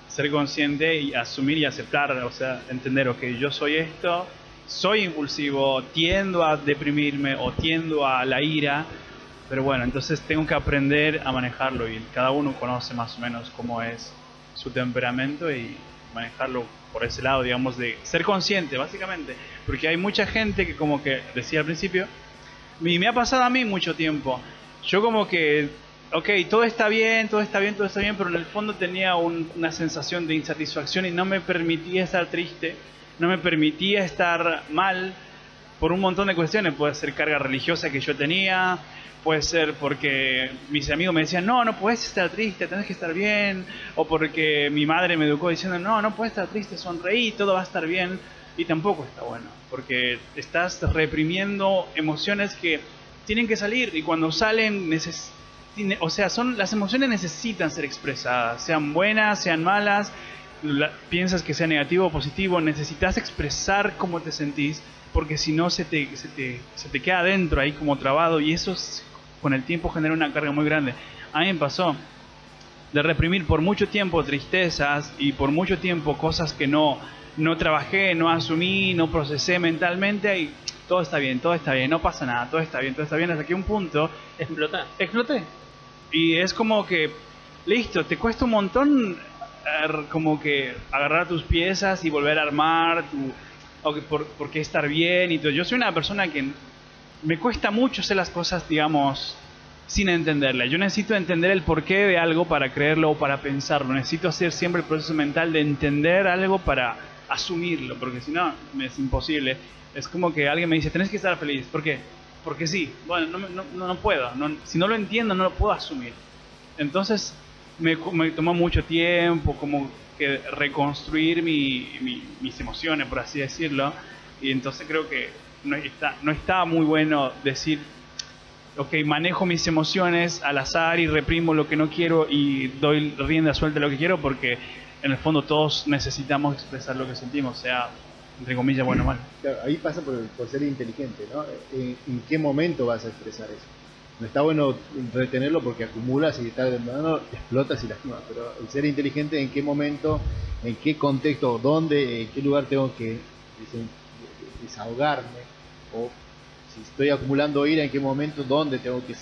Speaker 2: ser consciente y asumir y aceptar, o sea, entender, ok, yo soy esto, soy impulsivo, tiendo a deprimirme o tiendo a la ira, pero bueno, entonces tengo que aprender a manejarlo y cada uno conoce más o menos cómo es su temperamento y manejarlo por ese lado, digamos, de ser consciente, básicamente, porque hay mucha gente que como que decía al principio, y me ha pasado a mí mucho tiempo, yo como que ok, todo está bien, todo está bien, todo está bien, pero en el fondo tenía una sensación de insatisfacción y no me permitía estar triste, no me permitía estar mal por un montón de cuestiones. Puede ser carga religiosa que yo tenía, puede ser porque mis amigos me decían, no, no puedes estar triste, tenés que estar bien, o porque mi madre me educó diciendo, no, no puedes estar triste, sonreí, todo va a estar bien, y tampoco está bueno, porque estás reprimiendo emociones que tienen que salir y cuando salen o sea, son las emociones necesitan ser expresadas, sean buenas, sean malas, piensas que sea negativo o positivo, necesitas expresar cómo te sentís, porque si no se te, se te, se te queda adentro ahí como trabado y eso con el tiempo genera una carga muy grande. A mí me pasó de reprimir por mucho tiempo tristezas y por mucho tiempo cosas que no, no trabajé, no asumí, no procesé mentalmente y todo está bien, todo está bien, no pasa nada, todo está bien, todo está bien, hasta que un punto
Speaker 3: exploté.
Speaker 2: Exploté. Y es como que, listo, te cuesta un montón como que agarrar tus piezas y volver a armar, tu, o por, qué estar bien y todo. Yo soy una persona que me cuesta mucho hacer las cosas, digamos, sin entenderla. Yo necesito entender el porqué de algo para creerlo o para pensarlo. Necesito hacer siempre el proceso mental de entender algo para asumirlo, porque si no, es imposible. Es como que alguien me dice, tenés que estar feliz. ¿Por qué? porque sí, bueno, no, no, no puedo, si no lo entiendo no lo puedo asumir. Entonces me, me tomó mucho tiempo como que reconstruir mi, mis emociones, por así decirlo, y entonces creo que no está, no está muy bueno decir, ok, manejo mis emociones al azar y reprimo lo que no quiero y doy rienda suelta a lo que quiero porque en el fondo todos necesitamos expresar lo que sentimos, sea entre comillas, bueno mal.
Speaker 4: ahí pasa por, ser inteligente, ¿no? ¿En, qué momento vas a expresar eso? No está bueno retenerlo porque acumulas y o explotas y lastimas, pero el ser inteligente, ¿en qué momento, en qué contexto, dónde, en qué lugar tengo que desahogarme? O si estoy acumulando ira, ¿en qué momento, dónde tengo que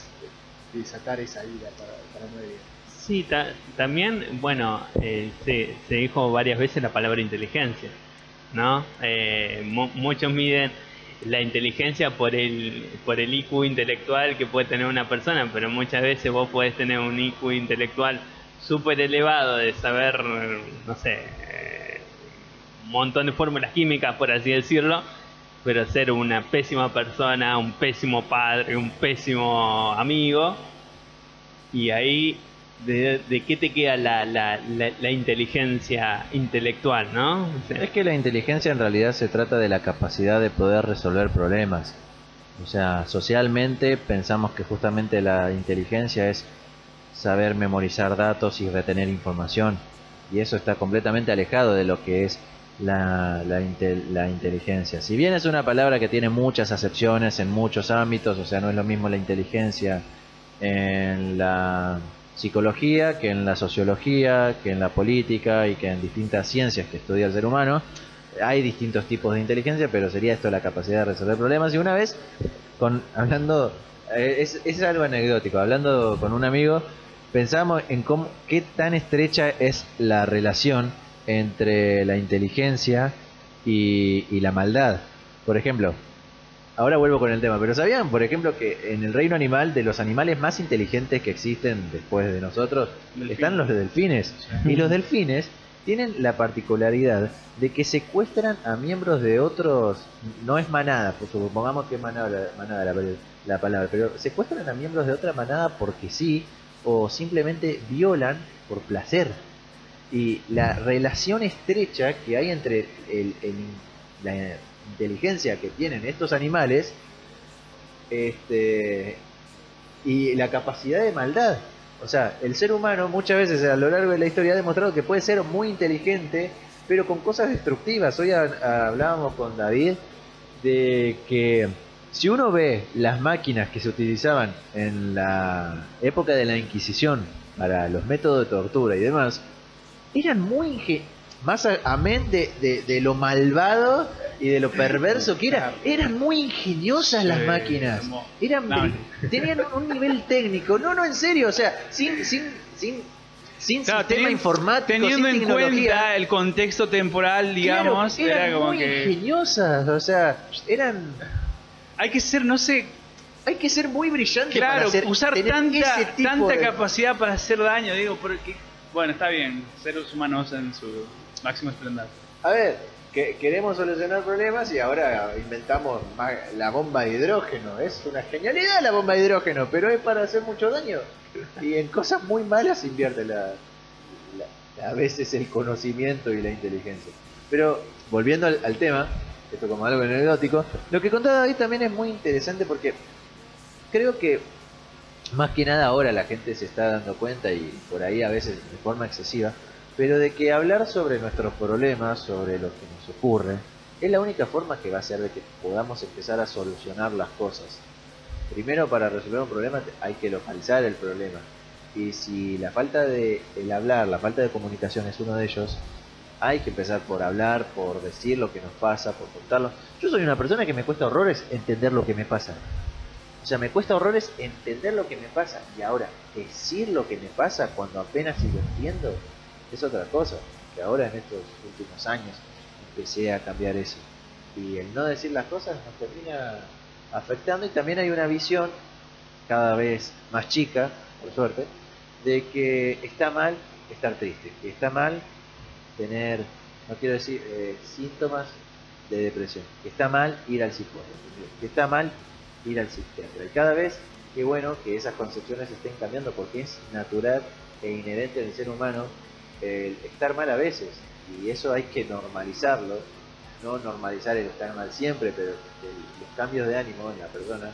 Speaker 4: sacar esa ira para, para no herir?
Speaker 3: Sí, también, bueno, eh, se, se dijo varias veces la palabra inteligencia ¿no? Eh, muchos miden la inteligencia por el, por el IQ intelectual que puede tener una persona, pero muchas veces vos podés tener un IQ intelectual súper elevado de saber, no sé, un montón de fórmulas químicas, por así decirlo, pero ser una pésima persona, un pésimo padre, un pésimo amigo. Y ahí, ¿de, qué te queda la, la, la, la inteligencia intelectual, no?
Speaker 1: Es que la inteligencia en realidad se trata de la capacidad de poder resolver problemas. O sea, socialmente pensamos que justamente la inteligencia es saber memorizar datos y retener información. Y eso está completamente alejado de lo que es la, la, la inteligencia. Si bien es una palabra que tiene muchas acepciones en muchos ámbitos, o sea, no es lo mismo la inteligencia en la psicología que en la sociología, que en la política y que en distintas ciencias que estudia el ser humano. Hay distintos tipos de inteligencia, pero sería esto la capacidad de resolver problemas. Y una vez, con hablando, eh, es, es algo anecdótico, hablando con un amigo, pensamos en cómo, qué tan estrecha es la relación entre la inteligencia y, y la maldad. Por ejemplo, ahora vuelvo con el tema, pero ¿sabían, por ejemplo, que en el reino animal, de los animales más inteligentes que existen después de nosotros, están los delfines? Y los delfines tienen la particularidad de que secuestran a miembros de otros, no es manada, pues supongamos que es manada, manada la, la palabra, pero secuestran a miembros de otra manada porque sí, o simplemente violan por placer. Y la relación estrecha que hay entre el- el- la inteligencia que tienen estos animales este, y la capacidad de maldad. O sea, el ser humano muchas veces a lo largo de la historia ha demostrado que puede ser muy inteligente, pero con cosas destructivas. Hoy ha- hablábamos con David de que si uno ve las máquinas que se utilizaban en la época de la Inquisición para los métodos de tortura y demás, eran muy más a- amén de, de, de lo malvado y de lo perverso que era, eran muy ingeniosas las máquinas. Eran
Speaker 2: No.
Speaker 1: tenían un, nivel técnico. No, no, en serio, o sea, sin sin sin sin
Speaker 2: Claro,
Speaker 1: sistema
Speaker 2: teni-
Speaker 1: informático,
Speaker 2: teniendo
Speaker 1: sin
Speaker 2: en cuenta el contexto temporal, digamos,
Speaker 1: Claro, eran
Speaker 2: era como
Speaker 1: muy
Speaker 2: que
Speaker 1: ingeniosas, o sea, eran
Speaker 2: hay que ser, no sé,
Speaker 1: hay que ser muy brillante para
Speaker 2: claro,
Speaker 1: hacer,
Speaker 2: usar
Speaker 1: tener
Speaker 2: tanta,
Speaker 1: ese tipo
Speaker 2: tanta
Speaker 1: de-
Speaker 2: capacidad para hacer daño, digo, porque, bueno, está bien, seres humanos en su máximo esplendor.
Speaker 1: A ver, que queremos solucionar problemas y ahora inventamos la bomba de hidrógeno. Es una genialidad la bomba de hidrógeno, pero es para hacer mucho daño. Y en cosas muy malas invierte la, a veces el conocimiento y la inteligencia. Pero volviendo al, tema, esto como algo anecdótico, lo que contaba David también es muy interesante porque creo que más que nada ahora la gente se está dando cuenta y por ahí a veces de forma excesiva, pero de que hablar sobre nuestros problemas, sobre lo que nos ocurre, es la única forma que va a ser de que podamos empezar a solucionar las cosas. Primero para resolver un problema hay que localizar el problema. Y si la falta de el hablar, la falta de comunicación es uno de ellos, hay que empezar por hablar, por decir lo que nos pasa, por contarlo. Yo soy una persona que me cuesta horrores entender lo que me pasa. O sea, me cuesta horrores entender lo que me pasa. Y ahora, decir lo que me pasa cuando apenas si lo entiendo, es otra cosa. Que ahora en estos últimos años empecé a cambiar eso. Y el no decir las cosas nos termina afectando y también hay una visión cada vez más chica, por suerte, de que está mal estar triste, que está mal tener, no quiero decir, eh, síntomas de depresión, que está mal ir al psicólogo, que está mal ir al psiquiatra. Y cada vez, qué bueno que esas concepciones estén cambiando porque es natural e inherente del ser humano el estar mal a veces. Y eso hay que normalizarlo, no normalizar el estar mal siempre, pero el- los cambios de ánimo en la persona.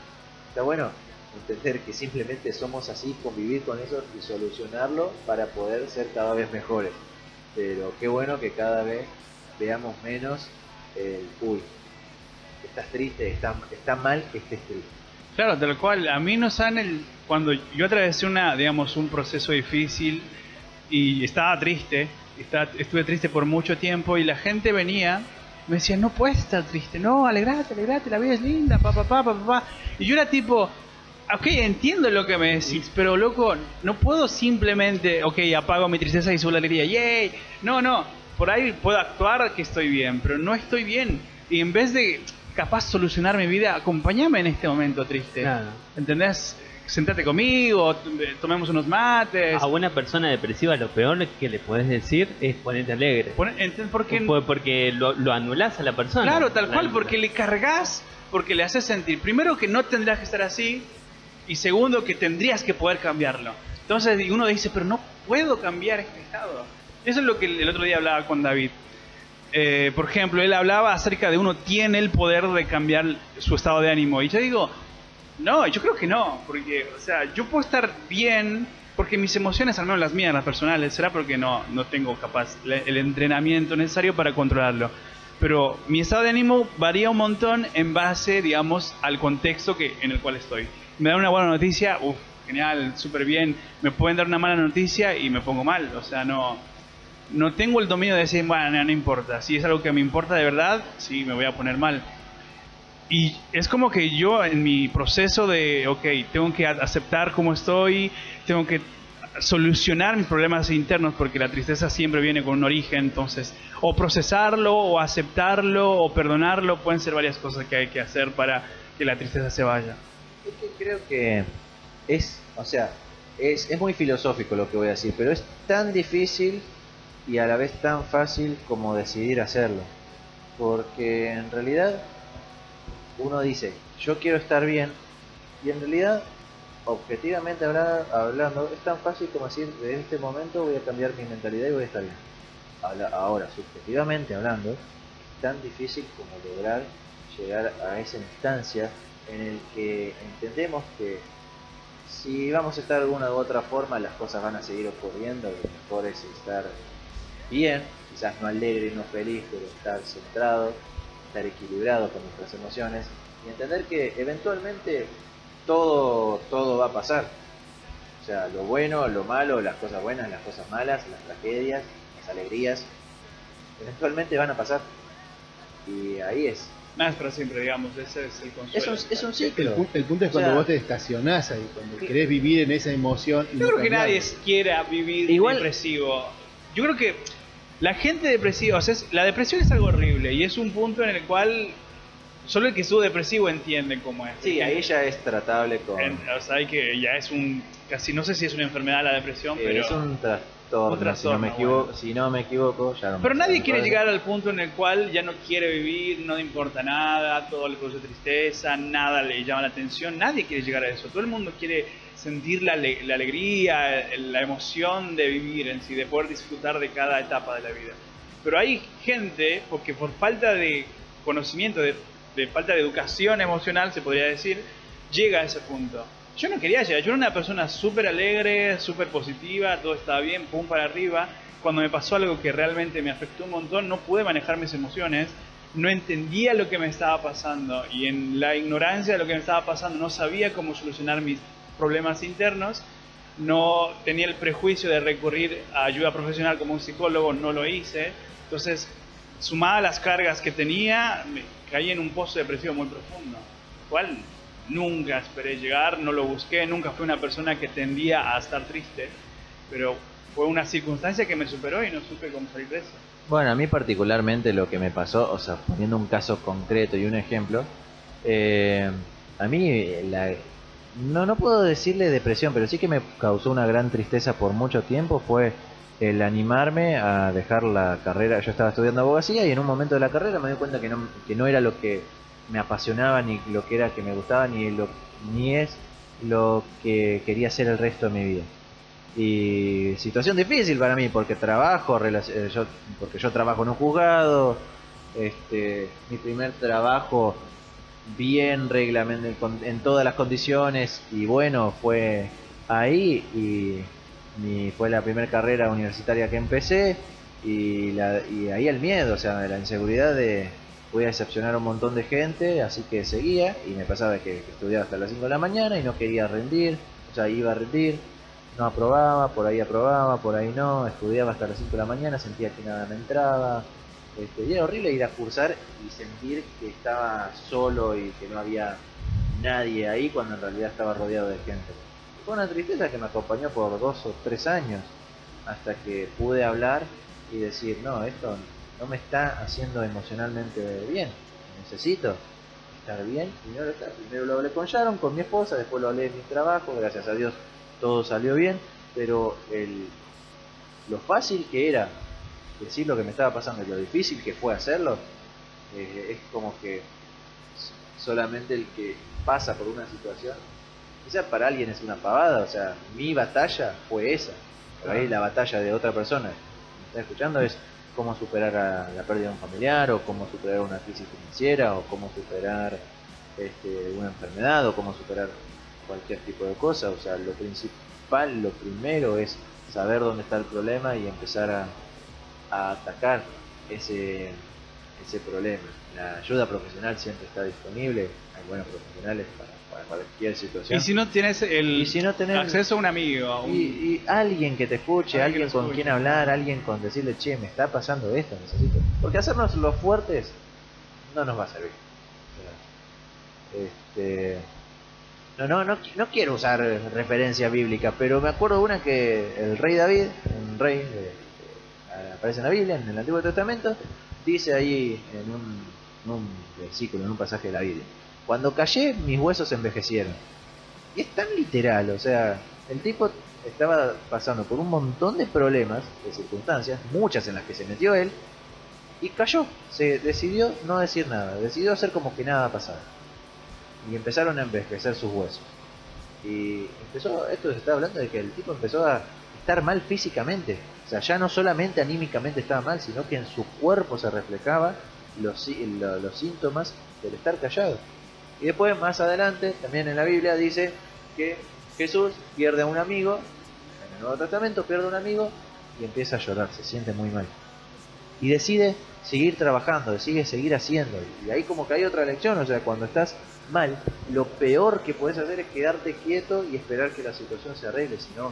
Speaker 1: Está bueno entender que simplemente somos así, convivir con eso y solucionarlo para poder ser cada vez mejores. Pero qué bueno que cada vez veamos menos el, uy, estás triste, está, está mal que estés triste.
Speaker 2: Claro, tal cual. A mí nos han el cuando yo atravesé una, digamos, un proceso difícil y estaba triste, estaba- estuve triste por mucho tiempo y la gente venía, me decía, no puedes estar triste, no, alegrate, alegrate, la vida es linda, pa, pa, pa, pa, pa, pa". Y yo era tipo, ok, entiendo lo que me decís, pero loco, no puedo simplemente, ok, apago mi tristeza y subo la alegría, yay. No, no, por ahí puedo actuar que estoy bien, pero no estoy bien. Y en vez de capaz solucionar mi vida, acompáñame en este momento triste.
Speaker 3: Claro.
Speaker 2: ¿Entendés? Sentate conmigo, tomemos unos mates.
Speaker 3: A una persona depresiva lo peor que le podés decir es ponerte alegre.
Speaker 2: Pone- ent- porque,
Speaker 3: Fue porque lo, lo anulás a la persona.
Speaker 2: claro, tal cual, porque le cargas, porque le haces sentir, primero que no tendrás que estar así, y segundo que tendrías que poder cambiarlo. Entonces uno dice, pero no puedo cambiar este estado. Eso es lo que el otro día hablaba con David. Eh, por ejemplo, él hablaba acerca de uno tiene el poder de cambiar su estado de ánimo. Y yo digo, no, yo creo que no, porque, o sea, yo puedo estar bien, porque mis emociones, al menos las mías, las personales, será porque no, no tengo capaz el entrenamiento necesario para controlarlo. Pero mi estado de ánimo varía un montón en base, digamos, al contexto que, en el cual estoy. Me dan una buena noticia, uff, genial, súper bien. Me pueden dar una mala noticia y me pongo mal. O sea, no, no tengo el dominio de decir, bueno, no importa. Si es algo que me importa de verdad, sí, me voy a poner mal. Y es como que yo en mi proceso de, ok, tengo que aceptar cómo estoy, tengo que solucionar mis problemas internos porque la tristeza siempre viene con un origen, entonces o procesarlo o aceptarlo o perdonarlo, pueden ser varias cosas que hay que hacer para que la tristeza se vaya.
Speaker 1: Es que creo que es, o sea, es, es muy filosófico lo que voy a decir, pero es tan difícil y a la vez tan fácil como decidir hacerlo. Porque en realidad uno dice, yo quiero estar bien, y en realidad, objetivamente habla- hablando, es tan fácil como decir, de este momento voy a cambiar mi mentalidad y voy a estar bien. Ahora, subjetivamente hablando, es tan difícil como lograr llegar a esa instancia en el que entendemos que si vamos a estar de alguna u otra forma, las cosas van a seguir ocurriendo, lo mejor es estar bien, quizás no alegre, no feliz, pero estar centrado, estar equilibrado con nuestras emociones y entender que eventualmente todo, todo va a pasar. O sea, lo bueno, lo malo, las cosas buenas, las cosas malas, las tragedias, las alegrías, eventualmente van a pasar. Y ahí es.
Speaker 2: Nada es para siempre, digamos, ese es el consuelo.
Speaker 1: Es un, es un
Speaker 4: El,
Speaker 1: ciclo.
Speaker 4: el punto es
Speaker 1: O
Speaker 4: cuando
Speaker 1: sea,
Speaker 4: vos te estacionás ahí, cuando querés vivir en esa emoción.
Speaker 2: Yo
Speaker 4: no
Speaker 2: creo que nadie quiera vivir
Speaker 1: Igual-
Speaker 2: depresivo. Yo creo que la gente depresiva, o sea, es- la depresión es algo horrible y es un punto en el cual solo el que estuvo depresivo entiende cómo es.
Speaker 1: Sí, ahí ya es tratable con...
Speaker 2: En- o sea, hay que ya es un casi no sé si es una enfermedad la depresión,
Speaker 1: Eh,
Speaker 2: pero
Speaker 1: es un trastorno,
Speaker 2: Un trastorno,
Speaker 1: si, no me equivoco,
Speaker 2: bueno.
Speaker 1: si no me equivoco, ya no me
Speaker 2: pero nadie quiere llegar al punto en el cual ya no quiere vivir, no le importa nada, todo le produce tristeza, nada le llama la atención, nadie quiere llegar a eso. Todo el mundo quiere sentir la, ale- la alegría, la emoción de vivir en sí, de poder disfrutar de cada etapa de la vida. Pero hay gente, porque por falta de conocimiento, de, de falta de educación emocional, se podría decir, llega a ese punto. Yo no quería llegar, yo era una persona súper alegre, súper positiva, todo estaba bien, pum para arriba. Cuando me pasó algo que realmente me afectó un montón, no pude manejar mis emociones, no entendía lo que me estaba pasando y en la ignorancia de lo que me estaba pasando no sabía cómo solucionar mis problemas internos, no tenía el prejuicio de recurrir a ayuda profesional como un psicólogo, no lo hice. Entonces, sumada a las cargas que tenía, me caí en un pozo depresivo muy profundo, cual nunca esperé llegar, no lo busqué, nunca fui una persona que tendía a estar triste, pero fue una circunstancia que me superó y no supe cómo salir de eso.
Speaker 1: Bueno, a mí particularmente lo que me pasó, o sea, poniendo un caso concreto y un ejemplo, eh, a mí la, no, no puedo decirle depresión, pero sí que me causó una gran tristeza por mucho tiempo fue el animarme a dejar la carrera. Yo estaba estudiando abogacía y en un momento de la carrera me di cuenta que no, que no era lo que me apasionaba, ni lo que era que me gustaba, ni, lo, ni es lo que quería hacer el resto de mi vida. Y situación difícil para mí porque trabajo, eh, yo, porque yo trabajo en un juzgado, este, mi primer trabajo bien reglamente con- en todas las condiciones y bueno fue ahí y fue la primera carrera universitaria que empecé y, la, y ahí el miedo, o sea, la inseguridad de voy a decepcionar a un montón de gente, así que seguía y me pasaba que, que estudiaba hasta las 5 de la mañana y no quería rendir, o sea, iba a rendir, no aprobaba, por ahí aprobaba, por ahí no, estudiaba hasta las 5 de la mañana, sentía que nada me entraba, este, y era horrible ir a cursar y sentir que estaba solo y que no había nadie ahí cuando en realidad estaba rodeado de gente. Fue una tristeza que me acompañó por dos o tres años hasta que pude hablar y decir, no, esto no me está haciendo emocionalmente bien, necesito estar bien y no. Primero lo hablé con Sharon, con mi esposa, después lo hablé en mi trabajo, gracias a Dios todo salió bien, pero el, lo fácil que era decir lo que me estaba pasando y lo difícil que fue hacerlo, eh, es como que solamente el que pasa por una situación, quizás para alguien es una pavada, o sea, mi batalla fue esa, por ahí la batalla de otra persona, me está escuchando es cómo superar a la pérdida de un familiar o cómo superar una crisis financiera o cómo superar este, una enfermedad o cómo superar cualquier tipo de cosa. O sea, lo principal, lo primero es saber dónde está el problema y empezar a, a atacar ese, ese problema. La ayuda profesional siempre está disponible, hay buenos profesionales para, para cualquier situación.
Speaker 2: Y si no tienes el
Speaker 1: Y si no tenés-
Speaker 2: acceso a un amigo, a un-
Speaker 1: Y, y alguien que te escuche,
Speaker 2: Alguien
Speaker 1: con
Speaker 2: escuche.
Speaker 1: quien hablar, alguien con decirle, che, me está pasando esto, necesito. Porque hacernos los fuertes no nos va a servir. Este, no, no, no, no quiero usar referencia bíblica, pero me acuerdo una que el rey David, un rey de- aparece en la Biblia, en el Antiguo Testamento, dice ahí en un, versículo, en un pasaje de la Biblia, cuando callé mis huesos envejecieron. Y es tan literal, o sea, el tipo estaba pasando por un montón de problemas, de circunstancias, muchas en las que se metió él, y cayó. Se decidió no decir nada, decidió hacer como que nada pasaba. Y empezaron a envejecer sus huesos. Y empezó, esto se está hablando de que el tipo empezó a estar mal físicamente. O sea, ya no solamente anímicamente estaba mal, sino que en su cuerpo se reflejaba los, los síntomas del estar callado. Y después, más adelante, también en la Biblia dice que Jesús pierde a un amigo, en el Nuevo Testamento pierde a un amigo y empieza a llorar, se siente muy mal. Y decide seguir trabajando, decide seguir haciendo. Y ahí como que hay otra lección, o sea, cuando estás mal, lo peor que puedes hacer es quedarte quieto y esperar que la situación se arregle, sino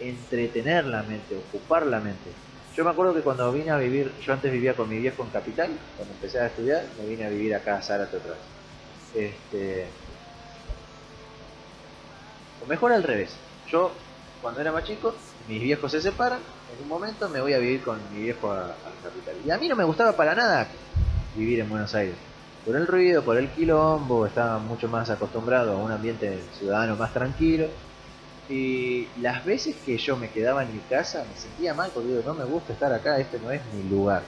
Speaker 1: entretener la mente, ocupar la mente. Yo me acuerdo que cuando vine a vivir, yo antes vivía con mi viejo en Capital, cuando empecé a estudiar, me vine a vivir acá a Zárate otra vez. Este, o mejor al revés. Yo, cuando era más chico, mis viejos se separan. En un momento me voy a vivir con mi viejo a, a capital. Y a mí no me gustaba para nada vivir en Buenos Aires. Por el ruido, por el quilombo, estaba mucho más acostumbrado a un ambiente ciudadano más tranquilo. Y las veces que yo me quedaba en mi casa me sentía mal porque digo, no me gusta estar acá, este no es mi lugar.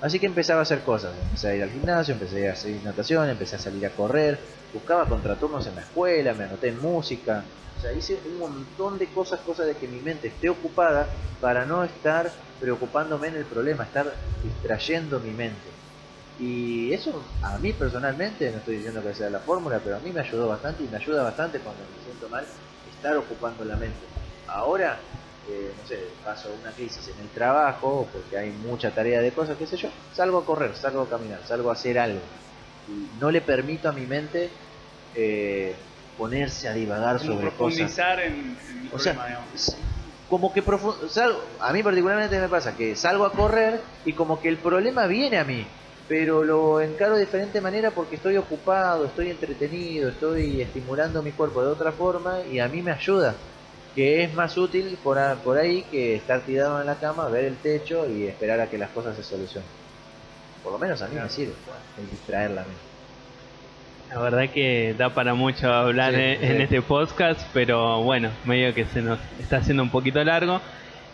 Speaker 1: Así que empezaba a hacer cosas, empecé a ir al gimnasio, empecé a hacer natación, empecé a salir a correr, buscaba contraturnos en la escuela, me anoté en música, o sea, hice un montón de cosas, cosas de que mi mente esté ocupada para no estar preocupándome en el problema, estar distrayendo mi mente. Y eso a mí personalmente, no estoy diciendo que sea la fórmula, pero a mí me ayudó bastante y me ayuda bastante cuando me siento mal estar ocupando la mente. Ahora, eh, no sé, paso una crisis en el trabajo porque hay mucha tarea de cosas, qué sé yo, salgo a correr, salgo a caminar, salgo a hacer algo. Y no le permito a mi mente eh, ponerse a divagar
Speaker 2: como
Speaker 1: sobre cosas.
Speaker 2: profundizar en, en el
Speaker 1: O sea,
Speaker 2: problema,
Speaker 1: como que salgo- a mí particularmente me pasa que salgo a correr y como que el problema viene a mí, pero lo encaro de diferente manera porque estoy ocupado, estoy entretenido, estoy estimulando mi cuerpo de otra forma y a mí me ayuda, que es más útil por, a- por ahí que estar tirado en la cama, ver el techo y esperar a que las cosas se solucionen. Por lo menos a mí me sirve el distraer la mente.
Speaker 3: La verdad que da para mucho hablar
Speaker 1: Sí,
Speaker 3: en,
Speaker 1: sí.
Speaker 3: en este podcast, pero bueno, medio que se nos está haciendo un poquito largo.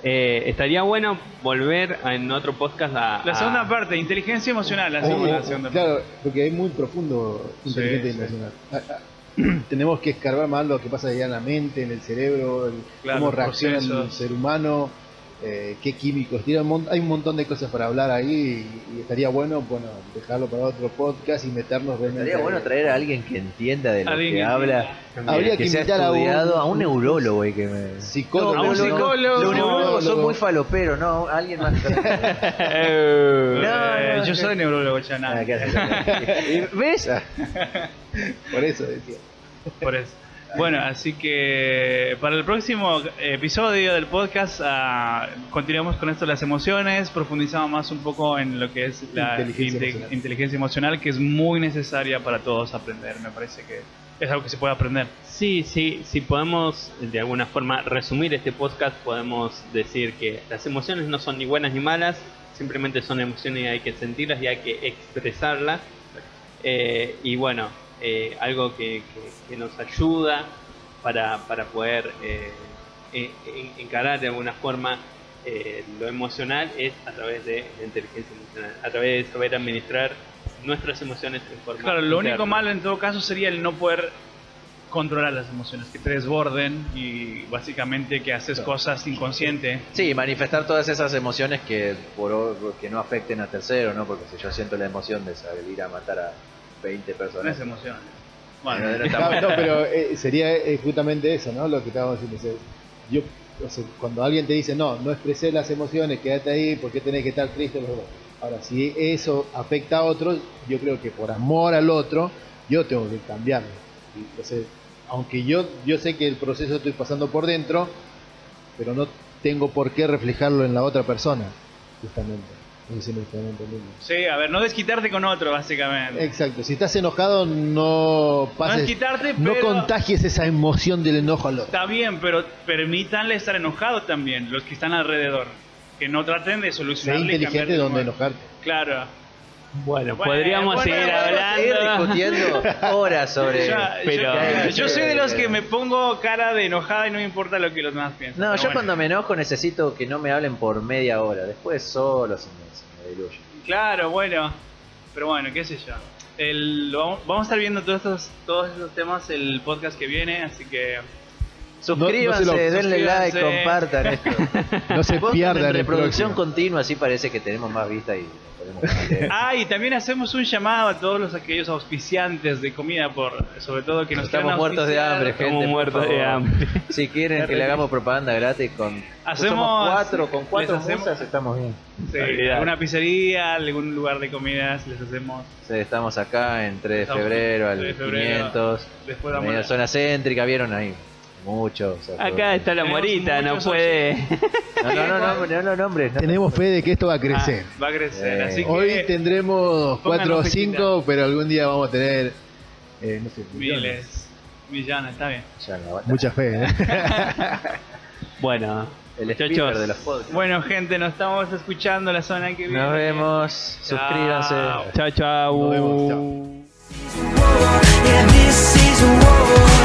Speaker 3: Eh, estaría bueno volver a- en otro podcast a...
Speaker 2: La
Speaker 3: a-
Speaker 2: segunda parte, inteligencia emocional, la
Speaker 4: Oh,
Speaker 2: segunda, la segunda
Speaker 4: claro, porque es muy profundo
Speaker 2: Sí,
Speaker 4: y emocional. Ah, ah, Tenemos que escarbar más lo que pasa allá en la mente, en el cerebro, el-
Speaker 2: Claro,
Speaker 4: cómo reacciona el ser humano, eh, qué químicos. Tiene un mon- hay un montón de cosas para hablar ahí y, y estaría bueno bueno dejarlo para otro podcast y meternos realmente.
Speaker 1: Estaría bueno traer a alguien que entienda de lo que
Speaker 2: que
Speaker 1: habla,
Speaker 4: Habría
Speaker 1: que,
Speaker 4: que
Speaker 1: sea
Speaker 4: invitar a un-
Speaker 1: a un neurólogo y que me...
Speaker 4: Psicólogo.
Speaker 2: No, a un
Speaker 1: No,
Speaker 2: psicólogo.
Speaker 1: Los neurólogos son muy faloperos, no, alguien más.
Speaker 3: Eh,
Speaker 1: No,
Speaker 2: Eh,
Speaker 1: no,
Speaker 2: yo soy neurólogo, ya nada.
Speaker 1: Ah. ¿Ves?
Speaker 4: Por eso decía.
Speaker 2: Por eso. Bueno, así que para el próximo episodio del podcast ah, continuamos con esto de las emociones, profundizamos más un poco en lo que es la
Speaker 4: Inteligencia
Speaker 2: inte-
Speaker 4: emocional.
Speaker 2: inteligencia emocional, que es muy necesaria para todos aprender. Me parece que es algo que se puede aprender.
Speaker 3: Sí, sí, si podemos de alguna forma resumir este podcast, podemos decir que las emociones no son ni buenas ni malas, simplemente son emociones y hay que sentirlas y hay que expresarlas. Eh, y bueno, eh, algo que, que- que nos ayuda para, para poder eh, en- en- encarar de alguna forma eh, lo emocional es a través de la inteligencia emocional, a través de saber administrar nuestras emociones en forma
Speaker 2: Claro, lo único malo en todo caso sería el no poder controlar las emociones, que te desborden y básicamente que haces cosas inconsciente.
Speaker 1: Sí, manifestar todas esas emociones que por que no afecten a terceros, ¿no? Porque si yo siento la emoción de salir a matar a 20
Speaker 2: No
Speaker 1: personas.
Speaker 2: es emociones.
Speaker 1: Bueno, no
Speaker 4: No, no, pero eh, sería eh, justamente eso, ¿no? Lo que estábamos diciendo. yo, o sea, cuando alguien te dice, no, no expresé las emociones, quédate ahí, porque tenés que estar triste? Ahora, si eso afecta a otros, yo creo que por amor al otro, yo tengo que cambiarlo. Sea, aunque yo, yo sé que el proceso estoy pasando por dentro, pero no tengo por qué reflejarlo en la otra persona, justamente. No sé si me están entendiendo.
Speaker 2: sí, a ver, no desquitarte con otro, básicamente.
Speaker 4: Exacto, si estás enojado, no
Speaker 2: no
Speaker 4: pases,
Speaker 2: desquitarte,
Speaker 4: no
Speaker 2: pero
Speaker 4: contagies esa emoción del enojo al otro.
Speaker 2: está bien, pero permítanle estar enojado también, los que están alrededor. Que no traten de
Speaker 4: Sé
Speaker 2: solucionar
Speaker 4: inteligente donde enojarte.
Speaker 2: Claro.
Speaker 3: Bueno,
Speaker 2: Bueno,
Speaker 3: podríamos
Speaker 2: bueno,
Speaker 3: seguir hablando.
Speaker 1: discutiendo horas sobre.
Speaker 2: Ya-
Speaker 3: pero-
Speaker 2: yo, yo soy de los que me pongo cara de enojada y no me importa lo que los demás piensan.
Speaker 1: No, yo
Speaker 2: bueno.
Speaker 1: cuando me enojo necesito que no me hablen por media hora. Después solo se me, se me diluye.
Speaker 2: Claro, bueno. Pero bueno, qué sé yo. El, lo vamos, vamos a estar viendo todos estos, todos estos temas el podcast que viene, así que
Speaker 1: Suscríbanse,
Speaker 4: no se lo-
Speaker 1: denle like,
Speaker 2: suscríbanse.
Speaker 1: compartan esto.
Speaker 4: No se
Speaker 1: Pongan
Speaker 4: pierdan
Speaker 1: reproducción continua, así parece que tenemos más vista y.
Speaker 2: Ah, y también hacemos un llamado a todos los aquellos auspiciantes de comida, por sobre todo que nos
Speaker 1: Estamos muertos de hambre, gente.
Speaker 3: Estamos muertos de hambre.
Speaker 1: Si quieren que le hagamos propaganda gratis con
Speaker 2: Hacemos-
Speaker 1: cuatro, con cuatro
Speaker 2: hacemos-
Speaker 1: musas estamos bien.
Speaker 2: Sí, alguna pizzería, algún lugar de comidas, les hacemos.
Speaker 1: Sí, estamos acá en 3 de febrero al
Speaker 2: 3 de febrero.
Speaker 1: 500.
Speaker 2: Después
Speaker 1: En
Speaker 2: vamos
Speaker 1: la zona céntrica, vieron ahí mucho.
Speaker 3: Acá está la morita, no puede.
Speaker 1: No, no, no, no, no, nombres.
Speaker 4: Tenemos fe de que esto va a crecer.
Speaker 2: Ah, va a crecer, así eh, que.
Speaker 4: Hoy tendremos 4 o 5, pero algún día vamos a tener. Eh, no sé.
Speaker 2: Miles. Millana, está bien.
Speaker 4: Mucha fe, ¿eh?
Speaker 3: bueno.
Speaker 1: El
Speaker 3: muchachos.
Speaker 1: de los podcasts.
Speaker 2: Bueno, gente, nos estamos escuchando la zona que viene.
Speaker 1: Nos vemos. Suscríbanse.
Speaker 3: Chao, chao.
Speaker 4: Nos vemos. Chao.